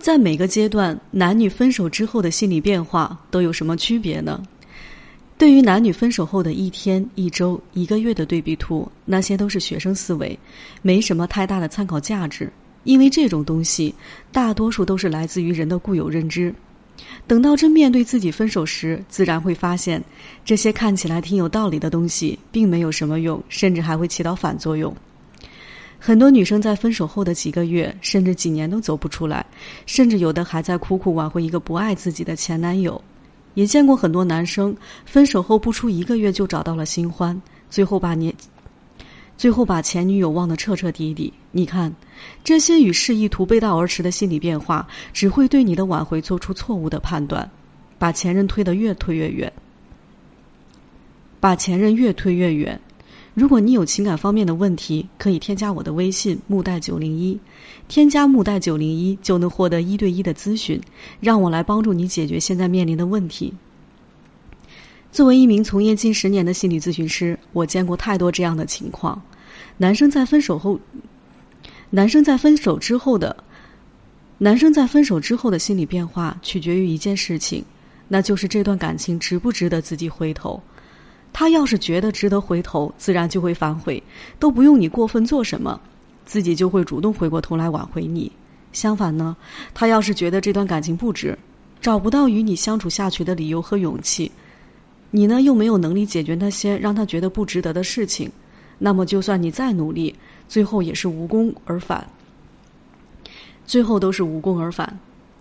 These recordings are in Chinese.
在每个阶段，男女分手之后的心理变化都有什么区别呢？对于男女分手后的一天、一周、一个月的对比图，那些都是学生思维，没什么太大的参考价值。因为这种东西，大多数都是来自于人的固有认知。等到真面对自己分手时，自然会发现，这些看起来挺有道理的东西，并没有什么用，甚至还会起到反作用。很多女生在分手后的几个月，甚至几年都走不出来，甚至有的还在苦苦挽回一个不爱自己的前男友。也见过很多男生分手后不出一个月就找到了新欢，最后把年，最后把前女友忘得彻彻底底。你看，这些与示意图背道而驰的心理变化，只会对你的挽回做出错误的判断，把前任推得越推越远，把前任越推越远。如果你有情感方面的问题，可以添加我的微信木代九零一，添加木代九零一就能获得一对一的咨询，让我来帮助你解决现在面临的问题。作为一名从业近十年的心理咨询师，我见过太多这样的情况：男生在分手后，男生在分手之后的，男生在分手之后的心理变化取决于一件事情，那就是这段感情值不值得自己回头。他要是觉得值得回头，自然就会反悔，都不用你过分做什么，自己就会主动回过头来挽回你。相反呢，他要是觉得这段感情不值，找不到与你相处下去的理由和勇气，你呢又没有能力解决那些让他觉得不值得的事情，那么就算你再努力，最后也是无功而返。最后都是无功而返。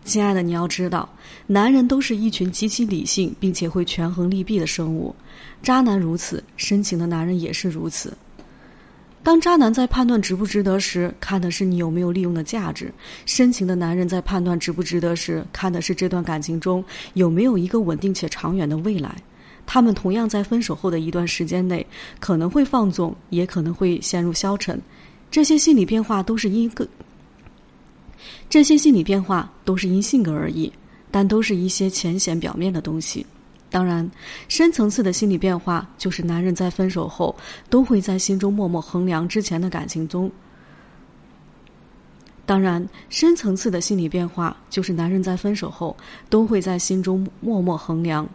亲爱的，你要知道，男人都是一群极其理性并且会权衡利弊的生物。渣男如此，深情的男人也是如此。当渣男在判断值不值得时，看的是你有没有利用的价值；深情的男人在判断值不值得时，看的是这段感情中有没有一个稳定且长远的未来。他们同样在分手后的一段时间内，可能会放纵，也可能会陷入消沉。这些心理变化都是因个，这些心理变化都是因性格而异，但都是一些浅显表面的东西。当然，深层次的心理变化就是男人在分手后都会在心中默默衡量之前的感情中。当然，深层次的心理变化就是男人在分手后都会在心中默默衡量。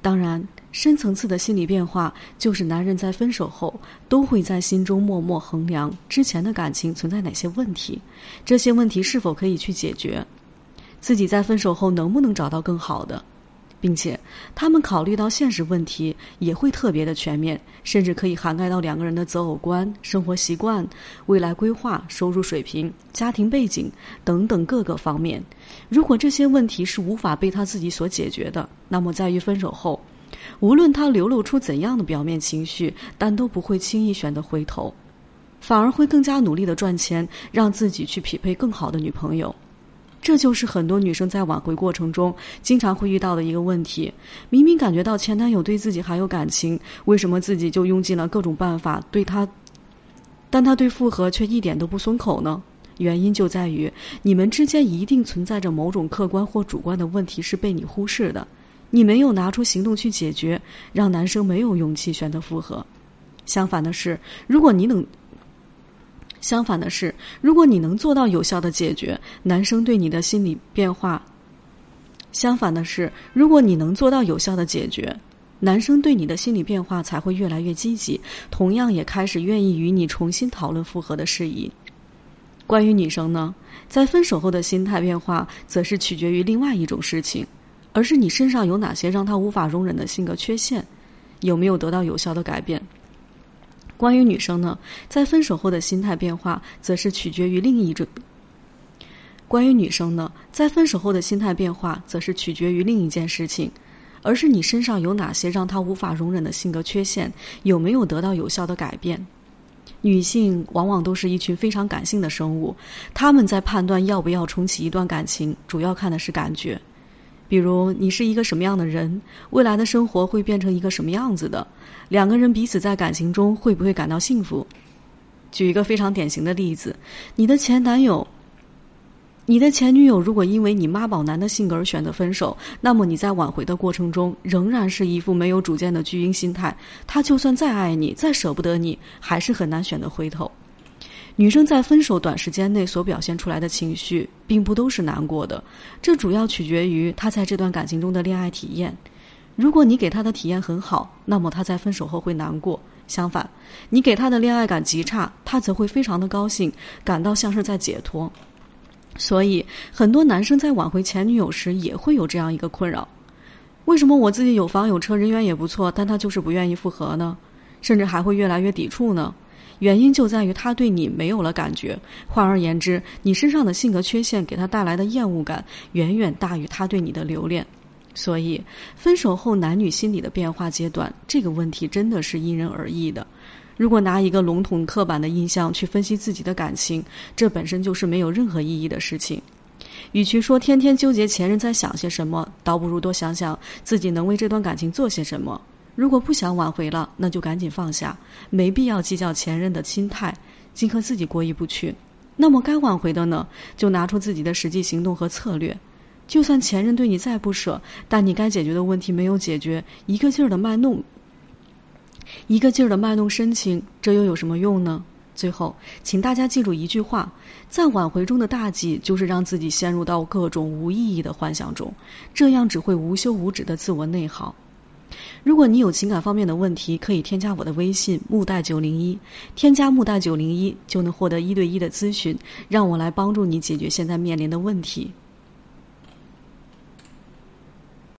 当然，深层次的心理变化就是男人在分手后都会在心中默默衡量之前的感情存在哪些问题，这些问题是否可以去解决，自己在分手后能不能找到更好的。并且，他们考虑到现实问题也会特别的全面，甚至可以涵盖到两个人的择偶观、生活习惯、未来规划、收入水平、家庭背景等等各个方面。如果这些问题是无法被他自己所解决的，那么在于分手后，无论他流露出怎样的表面情绪，但都不会轻易选择回头，反而会更加努力的赚钱，让自己去匹配更好的女朋友。这就是很多女生在挽回过程中经常会遇到的一个问题：明明感觉到前男友对自己还有感情，为什么自己就用尽了各种办法对他，但他对复合却一点都不松口呢？原因就在于你们之间一定存在着某种客观或主观的问题是被你忽视的，你没有拿出行动去解决，让男生没有勇气选择复合。相反的是，如果你能。相反的是，如果你能做到有效的解决男生对你的心理变化；相反的是，如果你能做到有效的解决，男生对你的心理变化才会越来越积极，同样也开始愿意与你重新讨论复合的事宜。关于女生呢，在分手后的心态变化，则是取决于另外一种事情，而是你身上有哪些让他无法容忍的性格缺陷，有没有得到有效的改变。关于女生呢，在分手后的心态变化，则是取决于另一种。关于女生呢，在分手后的心态变化，则是取决于另一件事情，而是你身上有哪些让她无法容忍的性格缺陷，有没有得到有效的改变。女性往往都是一群非常感性的生物，她们在判断要不要重启一段感情，主要看的是感觉。比如你是一个什么样的人，未来的生活会变成一个什么样子的？两个人彼此在感情中会不会感到幸福？举一个非常典型的例子，你的前男友、你的前女友，如果因为你妈宝男的性格而选择分手，那么你在挽回的过程中仍然是一副没有主见的巨婴心态。他就算再爱你、再舍不得你，还是很难选择回头。女生在分手短时间内所表现出来的情绪，并不都是难过的，这主要取决于她在这段感情中的恋爱体验。如果你给她的体验很好，那么她在分手后会难过；相反，你给她的恋爱感极差，她则会非常的高兴，感到像是在解脱。所以，很多男生在挽回前女友时也会有这样一个困扰：为什么我自己有房有车，人缘也不错，但他就是不愿意复合呢？甚至还会越来越抵触呢？原因就在于他对你没有了感觉。换而言之，你身上的性格缺陷给他带来的厌恶感远远大于他对你的留恋。所以，分手后男女心理的变化阶段，这个问题真的是因人而异的。如果拿一个笼统刻板的印象去分析自己的感情，这本身就是没有任何意义的事情。与其说天天纠结前任在想些什么，倒不如多想想自己能为这段感情做些什么。如果不想挽回了，那就赶紧放下，没必要计较前任的心态，尽和自己过意不去。那么该挽回的呢，就拿出自己的实际行动和策略。就算前任对你再不舍，但你该解决的问题没有解决，一个劲儿的卖弄，一个劲儿的卖弄深情，这又有什么用呢？最后，请大家记住一句话：在挽回中的大忌就是让自己陷入到各种无意义的幻想中，这样只会无休无止的自我内耗。如果你有情感方面的问题，可以添加我的微信木代九零一，添加木代九零一就能获得一对一的咨询，让我来帮助你解决现在面临的问题。